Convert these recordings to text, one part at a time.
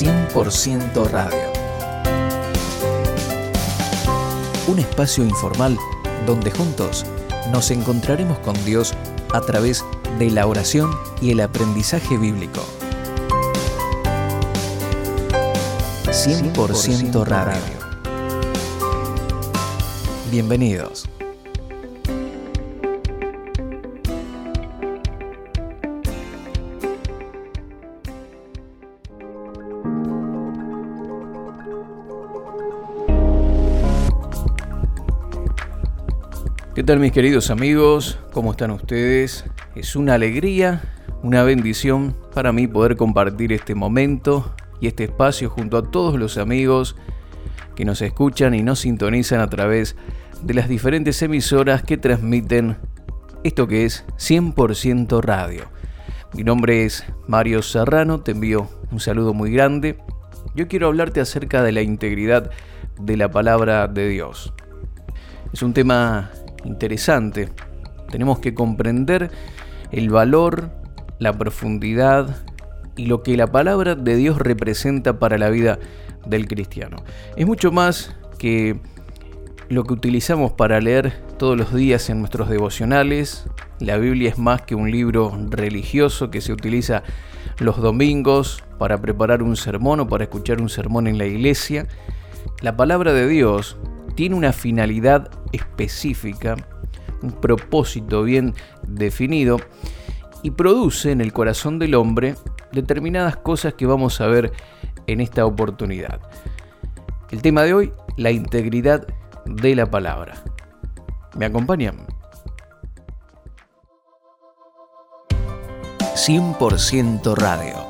100% Radio. Un espacio informal donde juntos nos encontraremos con Dios a través de la oración y el aprendizaje bíblico. 100% Radio. Bienvenidos. ¿Qué tal mis queridos amigos? ¿Cómo están ustedes? Es una alegría, una bendición para mí poder compartir este momento y este espacio junto a todos los amigos que nos escuchan y nos sintonizan a través de las diferentes emisoras que transmiten esto que es 100% radio. Mi nombre es Mario Serrano, te envío un saludo muy grande. Yo quiero hablarte acerca de la integridad de la palabra de Dios. Es un tema interesante. Tenemos que comprender el valor, la profundidad y lo que la palabra de Dios representa para la vida del cristiano. Es mucho más que lo que utilizamos para leer todos los días en nuestros devocionales. La Biblia es más que un libro religioso que se utiliza los domingos para preparar un sermón o para escuchar un sermón en la iglesia. La palabra de Dios tiene una finalidad específica, un propósito bien definido y produce en el corazón del hombre determinadas cosas que vamos a ver en esta oportunidad. El tema de hoy, la integridad de la palabra. ¿Me acompañan? 100% Radio.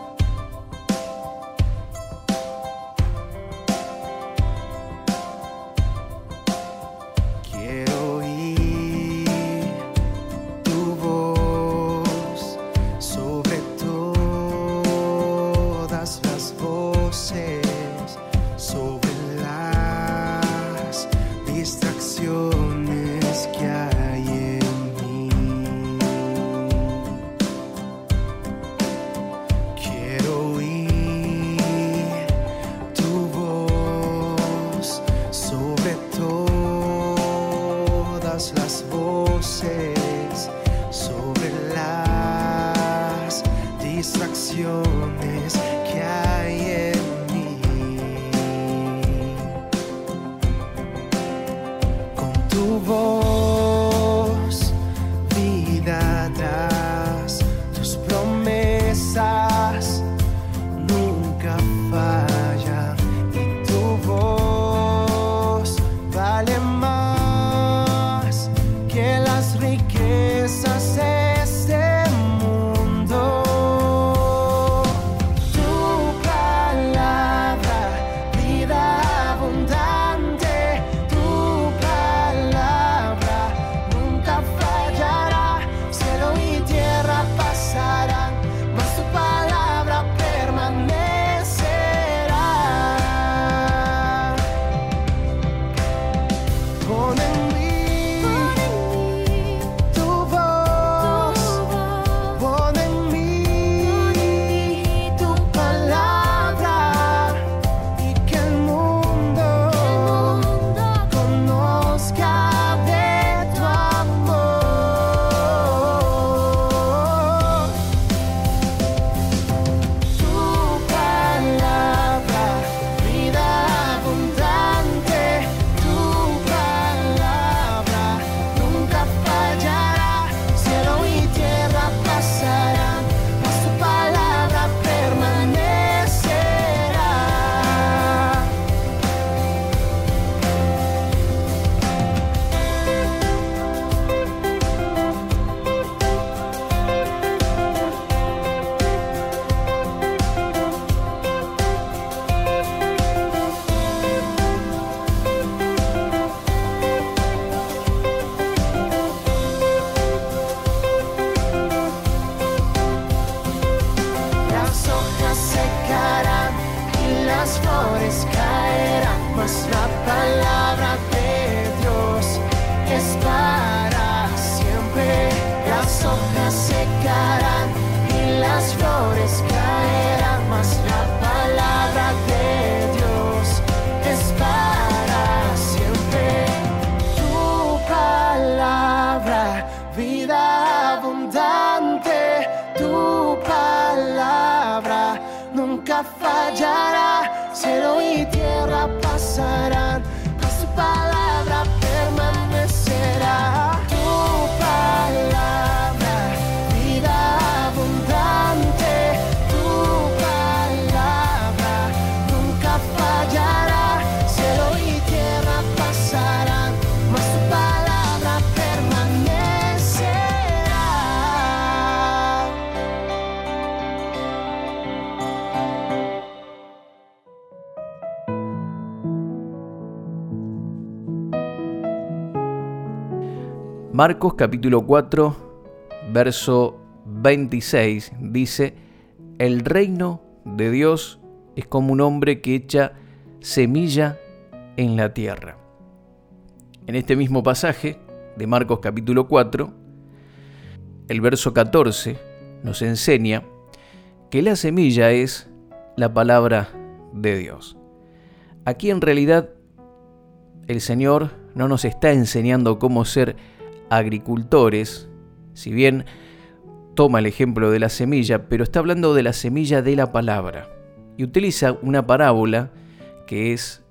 Marcos capítulo 4, verso 26 dice, el reino de Dios es como un hombre que echa semilla en la tierra. En este mismo pasaje de Marcos capítulo 4, el verso 14 nos enseña que la semilla es la palabra de Dios. Aquí en realidad el Señor no nos está enseñando cómo ser agricultores, si bien toma el ejemplo de la semilla, pero está hablando de la semilla de la palabra. Y utiliza una parábola que es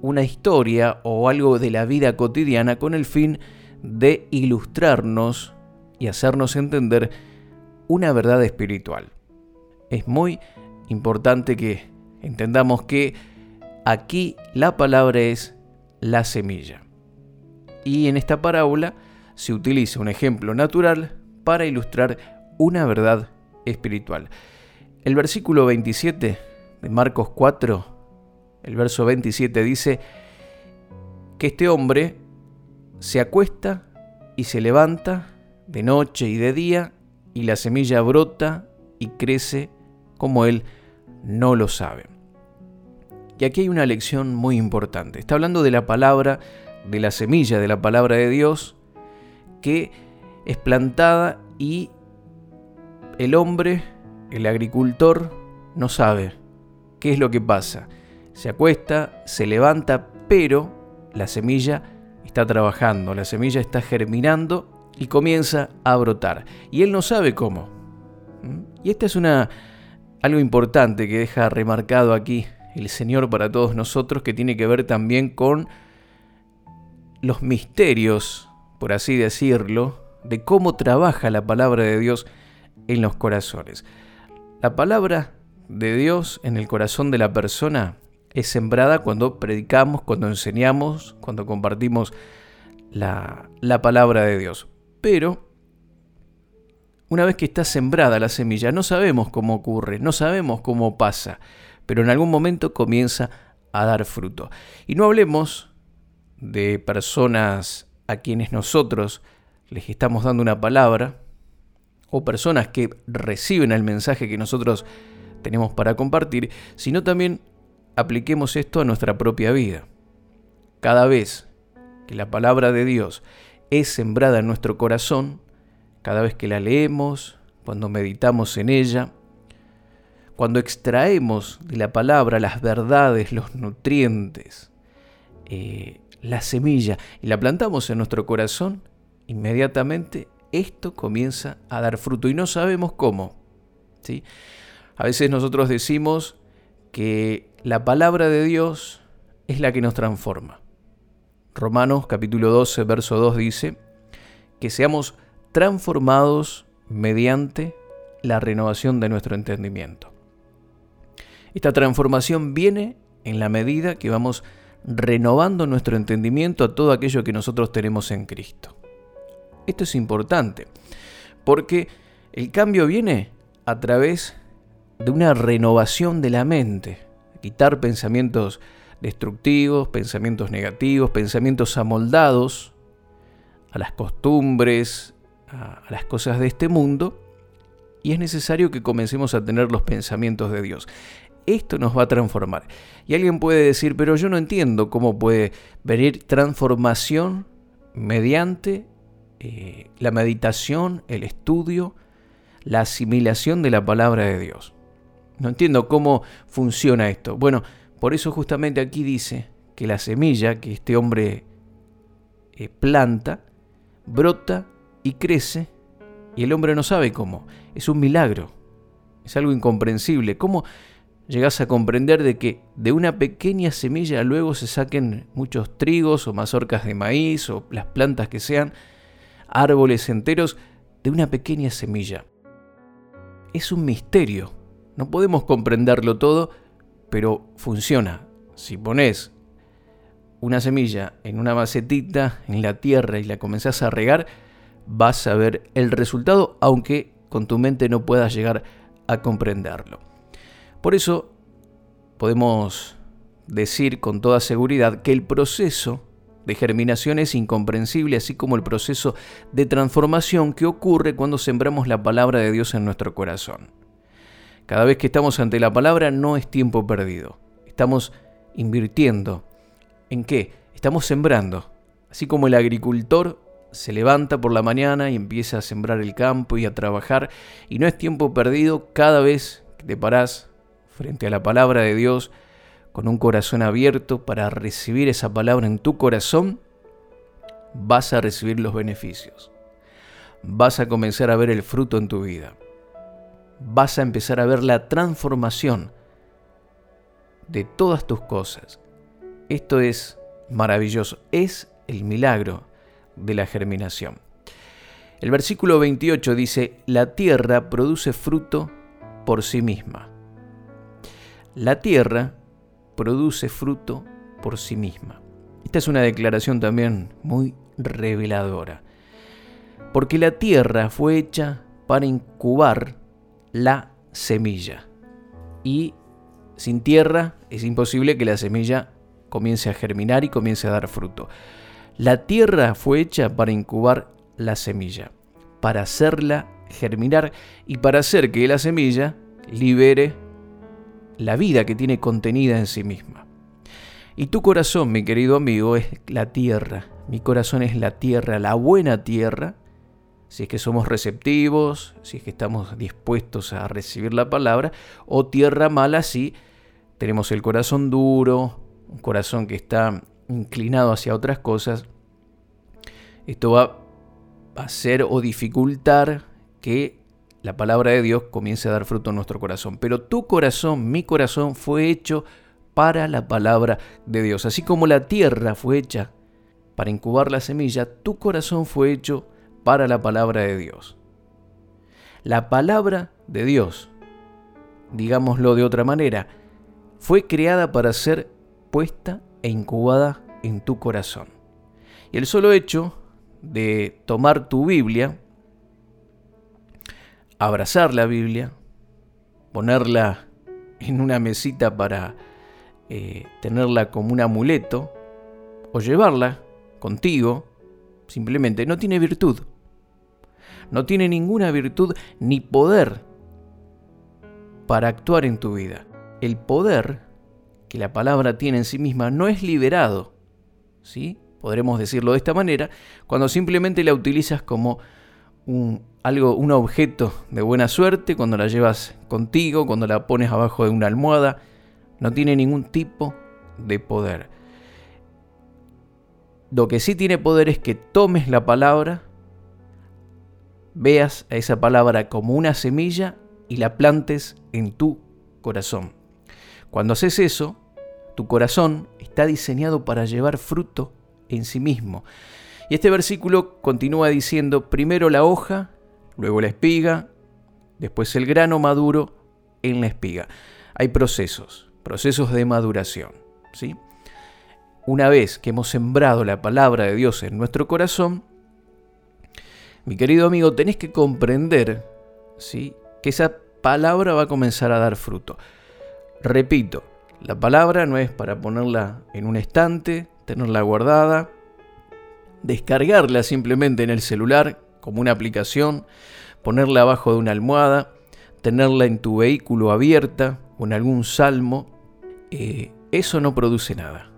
una historia o algo de la vida cotidiana con el fin de ilustrarnos y hacernos entender una verdad espiritual. Es muy importante que entendamos que aquí la palabra es la semilla. Y en esta parábola se utiliza un ejemplo natural para ilustrar una verdad espiritual. El versículo 27 de Marcos 4, el verso 27 dice que este hombre se acuesta y se levanta de noche y de día y la semilla brota y crece como él no lo sabe. Y aquí hay una lección muy importante. Está hablando de la palabra, de la semilla de la palabra de Dios, que es plantada y el hombre, el agricultor, no sabe qué es lo que pasa. Se acuesta, se levanta, pero la semilla está trabajando, la semilla está germinando y comienza a brotar. Y él no sabe cómo. ¿Mm? Y esta es una algo importante que deja remarcado aquí el Señor para todos nosotros que tiene que ver también con los misterios por así decirlo, de cómo trabaja la palabra de Dios en los corazones. La palabra de Dios en el corazón de la persona es sembrada cuando predicamos, cuando enseñamos, cuando compartimos la, la palabra de Dios. Pero una vez que está sembrada la semilla, no sabemos cómo ocurre, no sabemos cómo pasa, pero en algún momento comienza a dar fruto. Y no hablemos de personas a quienes nosotros les estamos dando una palabra, o personas que reciben el mensaje que nosotros tenemos para compartir, sino también apliquemos esto a nuestra propia vida. Cada vez que la palabra de Dios es sembrada en nuestro corazón, cada vez que la leemos, cuando meditamos en ella, cuando extraemos de la palabra las verdades, los nutrientes, eh, la semilla y la plantamos en nuestro corazón, inmediatamente esto comienza a dar fruto y no sabemos cómo. ¿sí? A veces nosotros decimos que la palabra de Dios es la que nos transforma. Romanos capítulo 12, verso 2 dice que seamos transformados mediante la renovación de nuestro entendimiento. Esta transformación viene en la medida que vamos renovando nuestro entendimiento a todo aquello que nosotros tenemos en Cristo. Esto es importante, porque el cambio viene a través de una renovación de la mente, quitar pensamientos destructivos, pensamientos negativos, pensamientos amoldados a las costumbres, a, las cosas de este mundo, y es necesario que comencemos a tener los pensamientos de Dios esto nos va a transformar. Y alguien puede decir, pero yo no entiendo cómo puede venir transformación mediante eh, la meditación, el estudio, la asimilación de la palabra de Dios. No entiendo cómo funciona esto. Bueno, por eso justamente aquí dice que la semilla que este hombre eh, planta, brota y crece, y el hombre no sabe cómo. Es un milagro, es algo incomprensible. ¿Cómo llegas a comprender de que de una pequeña semilla luego se saquen muchos trigos o mazorcas de maíz o las plantas que sean, árboles enteros de una pequeña semilla. Es un misterio, no podemos comprenderlo todo, pero funciona. Si pones una semilla en una macetita en la tierra y la comenzás a regar, vas a ver el resultado, aunque con tu mente no puedas llegar a comprenderlo. Por eso podemos decir con toda seguridad que el proceso de germinación es incomprensible, así como el proceso de transformación que ocurre cuando sembramos la palabra de Dios en nuestro corazón. Cada vez que estamos ante la palabra no es tiempo perdido. Estamos invirtiendo. ¿En qué? Estamos sembrando. Así como el agricultor se levanta por la mañana y empieza a sembrar el campo y a trabajar, y no es tiempo perdido cada vez que te parás frente a la palabra de Dios con un corazón abierto para recibir esa palabra en tu corazón, vas a recibir los beneficios. Vas a comenzar a ver el fruto en tu vida vas a empezar a ver la transformación de todas tus cosas. Esto es maravilloso, es el milagro de la germinación. El versículo 28 dice, la tierra produce fruto por sí misma. La tierra produce fruto por sí misma. Esta es una declaración también muy reveladora, porque la tierra fue hecha para incubar la semilla. Y sin tierra es imposible que la semilla comience a germinar y comience a dar fruto. La tierra fue hecha para incubar la semilla, para hacerla germinar y para hacer que la semilla libere la vida que tiene contenida en sí misma. Y tu corazón, mi querido amigo, es la tierra. Mi corazón es la tierra, la buena tierra si es que somos receptivos, si es que estamos dispuestos a recibir la palabra, o tierra mala si tenemos el corazón duro, un corazón que está inclinado hacia otras cosas. Esto va a hacer o dificultar que la palabra de Dios comience a dar fruto en nuestro corazón. Pero tu corazón, mi corazón, fue hecho para la palabra de Dios. Así como la tierra fue hecha para incubar la semilla, tu corazón fue hecho para la palabra de Dios. La palabra de Dios, digámoslo de otra manera, fue creada para ser puesta e incubada en tu corazón. Y el solo hecho de tomar tu Biblia, abrazar la Biblia, ponerla en una mesita para eh, tenerla como un amuleto, o llevarla contigo, simplemente no tiene virtud no tiene ninguna virtud ni poder para actuar en tu vida. El poder que la palabra tiene en sí misma no es liberado, ¿sí? Podremos decirlo de esta manera, cuando simplemente la utilizas como un, algo, un objeto de buena suerte, cuando la llevas contigo, cuando la pones abajo de una almohada, no tiene ningún tipo de poder. Lo que sí tiene poder es que tomes la palabra veas a esa palabra como una semilla y la plantes en tu corazón. Cuando haces eso, tu corazón está diseñado para llevar fruto en sí mismo. Y este versículo continúa diciendo, primero la hoja, luego la espiga, después el grano maduro en la espiga. Hay procesos, procesos de maduración. ¿sí? Una vez que hemos sembrado la palabra de Dios en nuestro corazón, mi querido amigo, tenés que comprender ¿sí? que esa palabra va a comenzar a dar fruto. Repito, la palabra no es para ponerla en un estante, tenerla guardada, descargarla simplemente en el celular como una aplicación, ponerla abajo de una almohada, tenerla en tu vehículo abierta o en algún salmo. Eh, eso no produce nada.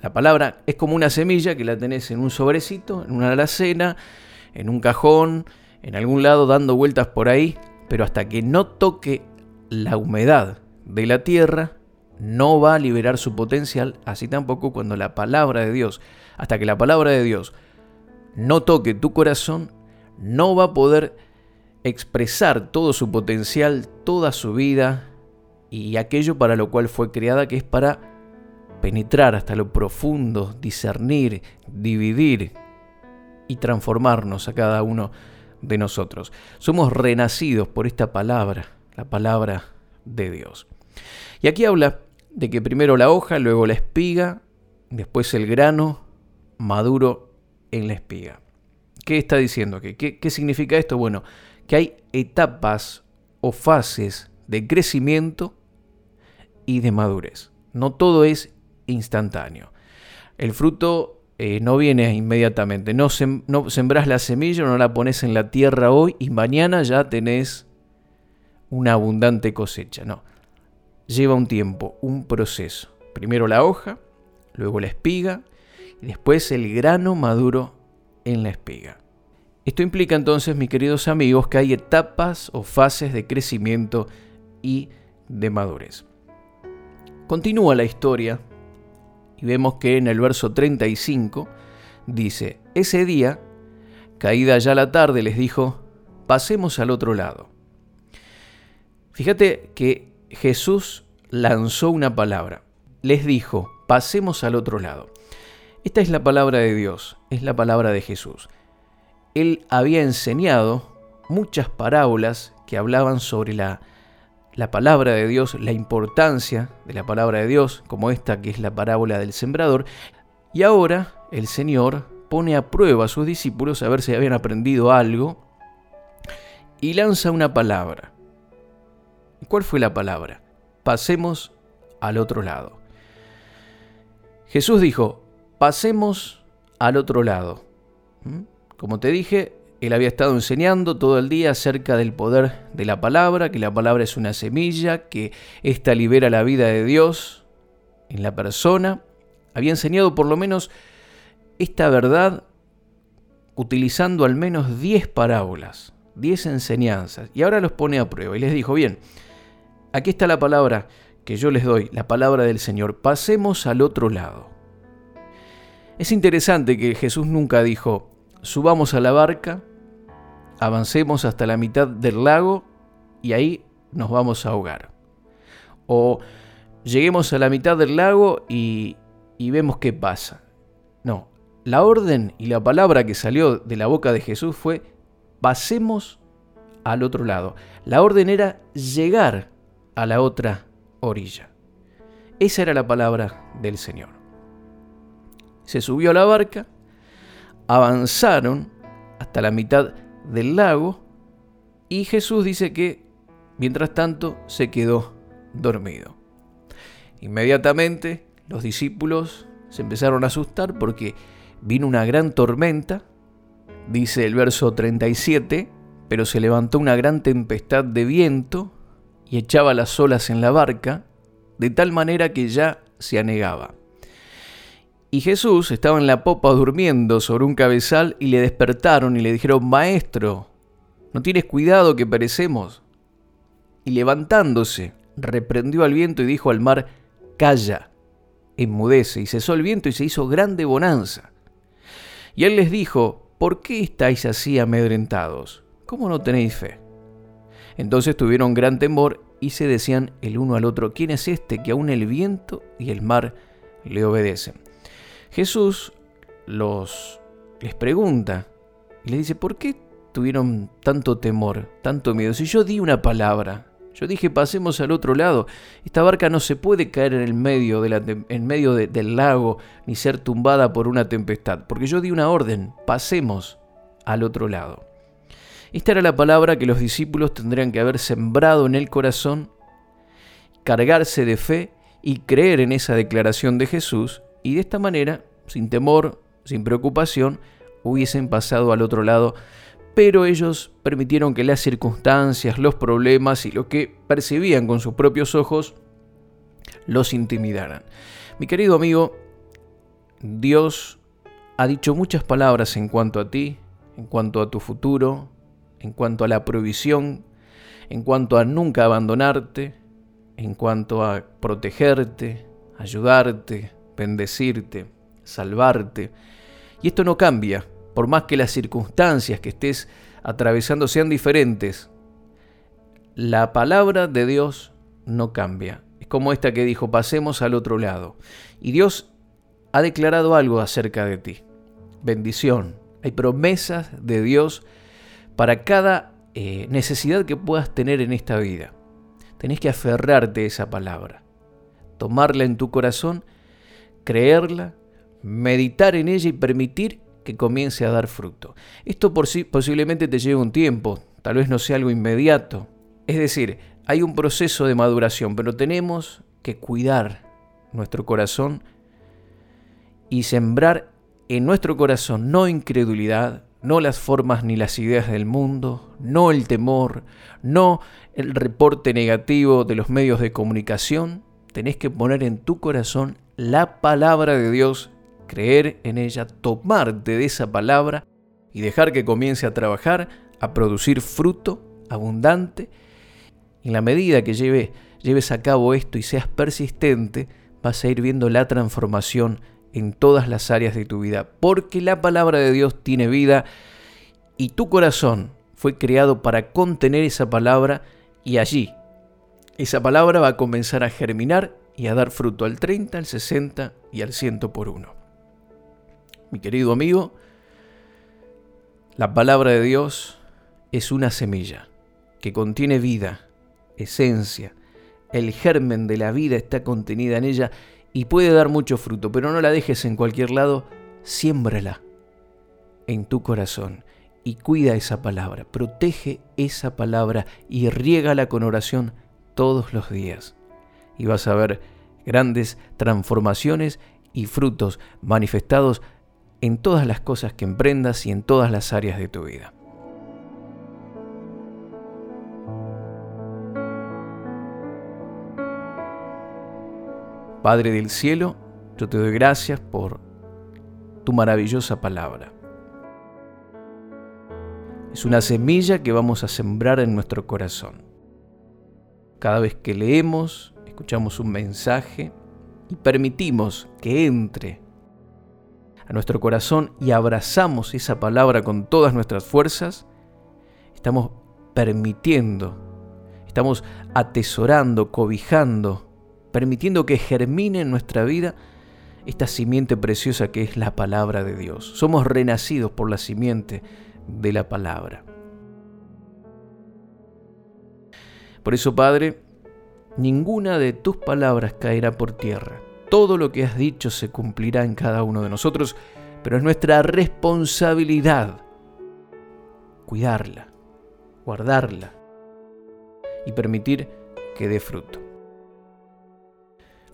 La palabra es como una semilla que la tenés en un sobrecito, en una alacena, en un cajón, en algún lado dando vueltas por ahí, pero hasta que no toque la humedad de la tierra, no va a liberar su potencial, así tampoco cuando la palabra de Dios, hasta que la palabra de Dios no toque tu corazón, no va a poder expresar todo su potencial, toda su vida, y aquello para lo cual fue creada, que es para penetrar hasta lo profundo, discernir, dividir y transformarnos a cada uno de nosotros. Somos renacidos por esta palabra, la palabra de Dios. Y aquí habla de que primero la hoja, luego la espiga, después el grano maduro en la espiga. ¿Qué está diciendo? ¿Qué, ¿Qué, significa esto? Bueno, que hay etapas o fases de crecimiento y de madurez. No todo es instantáneo. El fruto eh, no viene inmediatamente. No, no sembrás la semilla, no la pones en la tierra hoy y mañana ya tenés una abundante cosecha. No. Lleva un tiempo, un proceso. Primero la hoja, luego la espiga y después el grano maduro en la espiga. Esto implica entonces, mis queridos amigos, que hay etapas o fases de crecimiento y de madurez. Continúa la historia y vemos que en el verso 35 dice, ese día, caída ya la tarde, les dijo, pasemos al otro lado. Fíjate que Jesús lanzó una palabra, les dijo, pasemos al otro lado. Esta es la palabra de Dios, es la palabra de Jesús. Él había enseñado muchas parábolas que hablaban sobre la la palabra de Dios, la importancia de la palabra de Dios, como esta que es la parábola del sembrador. Y ahora el Señor pone a prueba a sus discípulos a ver si habían aprendido algo y lanza una palabra. ¿Cuál fue la palabra? Pasemos al otro lado. Jesús dijo, pasemos al otro lado. ¿Mm? Como te dije, él había estado enseñando todo el día acerca del poder de la palabra, que la palabra es una semilla, que ésta libera la vida de Dios en la persona. Había enseñado por lo menos esta verdad utilizando al menos 10 parábolas, 10 enseñanzas, y ahora los pone a prueba y les dijo, bien, aquí está la palabra que yo les doy, la palabra del Señor, pasemos al otro lado. Es interesante que Jesús nunca dijo, subamos a la barca, avancemos hasta la mitad del lago y ahí nos vamos a ahogar. O lleguemos a la mitad del lago y, y vemos qué pasa. No, la orden y la palabra que salió de la boca de Jesús fue, pasemos al otro lado. La orden era llegar a la otra orilla. Esa era la palabra del Señor. Se subió a la barca, avanzaron hasta la mitad del lago y Jesús dice que mientras tanto se quedó dormido. Inmediatamente los discípulos se empezaron a asustar porque vino una gran tormenta, dice el verso 37, pero se levantó una gran tempestad de viento y echaba las olas en la barca, de tal manera que ya se anegaba. Y Jesús estaba en la popa durmiendo sobre un cabezal y le despertaron y le dijeron, Maestro, ¿no tienes cuidado que perecemos? Y levantándose, reprendió al viento y dijo al mar, Calla, enmudece. Y cesó el viento y se hizo grande bonanza. Y él les dijo, ¿por qué estáis así amedrentados? ¿Cómo no tenéis fe? Entonces tuvieron gran temor y se decían el uno al otro, ¿quién es este que aún el viento y el mar le obedecen? Jesús los les pregunta y les dice, ¿por qué tuvieron tanto temor, tanto miedo? Si yo di una palabra, yo dije, pasemos al otro lado. Esta barca no se puede caer en el medio, del lago ni ser tumbada por una tempestad, porque yo di una orden, pasemos al otro lado. Esta era la palabra que los discípulos tendrían que haber sembrado en el corazón, cargarse de fe y creer en esa declaración de Jesús y de esta manera, sin temor, sin preocupación, hubiesen pasado al otro lado, pero ellos permitieron que las circunstancias, los problemas y lo que percibían con sus propios ojos los intimidaran. Mi querido amigo, Dios ha dicho muchas palabras en cuanto a ti, en cuanto a tu futuro, en cuanto a la provisión, en cuanto a nunca abandonarte, en cuanto a protegerte, ayudarte, bendecirte, salvarte. Y esto no cambia, por más que las circunstancias que estés atravesando sean diferentes. La palabra de Dios no cambia. Es como esta que dijo, pasemos al otro lado. Y Dios ha declarado algo acerca de ti. Bendición. Hay promesas de Dios para cada eh, necesidad que puedas tener en esta vida. Tenés que aferrarte a esa palabra, tomarla en tu corazón, creerla, meditar en ella y permitir que comience a dar fruto. Esto posiblemente te lleve un tiempo, tal vez no sea algo inmediato. Es decir, hay un proceso de maduración, pero tenemos que cuidar nuestro corazón y sembrar en nuestro corazón no incredulidad, no las formas ni las ideas del mundo, no el temor, no el reporte negativo de los medios de comunicación. Tenés que poner en tu corazón la palabra de Dios, creer en ella, tomarte de esa palabra y dejar que comience a trabajar, a producir fruto abundante. En la medida que lleves a cabo esto y seas persistente, vas a ir viendo la transformación en todas las áreas de tu vida, porque la palabra de Dios tiene vida y tu corazón fue creado para contener esa palabra y allí esa palabra va a comenzar a germinar y a dar fruto al 30, al 60 y al 100 por uno. Mi querido amigo, la palabra de Dios es una semilla que contiene vida, esencia, el germen de la vida está contenida en ella y puede dar mucho fruto, pero no la dejes en cualquier lado, siémbrala en tu corazón y cuida esa palabra, protege esa palabra y riégala con oración todos los días. Y vas a ver grandes transformaciones y frutos manifestados en todas las cosas que emprendas y en todas las áreas de tu vida. Padre del cielo, yo te doy gracias por tu maravillosa palabra. Es una semilla que vamos a sembrar en nuestro corazón. Cada vez que leemos, escuchamos un mensaje y permitimos que entre a nuestro corazón y abrazamos esa palabra con todas nuestras fuerzas, estamos permitiendo, estamos atesorando, cobijando permitiendo que germine en nuestra vida esta simiente preciosa que es la palabra de Dios. Somos renacidos por la simiente de la palabra. Por eso, Padre, ninguna de tus palabras caerá por tierra. Todo lo que has dicho se cumplirá en cada uno de nosotros, pero es nuestra responsabilidad cuidarla, guardarla y permitir que dé fruto.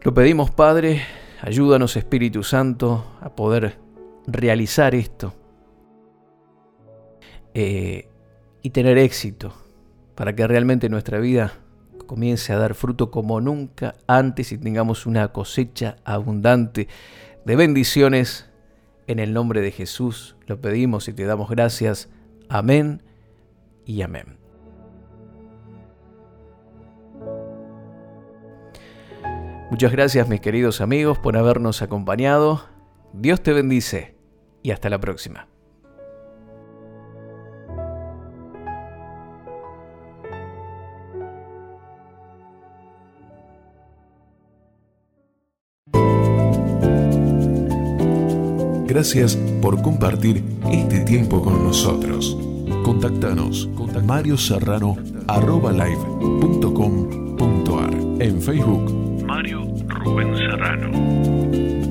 Lo pedimos, Padre, ayúdanos, Espíritu Santo, a poder realizar esto eh, y tener éxito para que realmente nuestra vida comience a dar fruto como nunca antes y tengamos una cosecha abundante de bendiciones. En el nombre de Jesús lo pedimos y te damos gracias. Amén y amén. Muchas gracias mis queridos amigos por habernos acompañado. Dios te bendice y hasta la próxima. Gracias por compartir este tiempo con nosotros. Contactanos con Mario Serrano en Facebook Mario Rubén Serrano.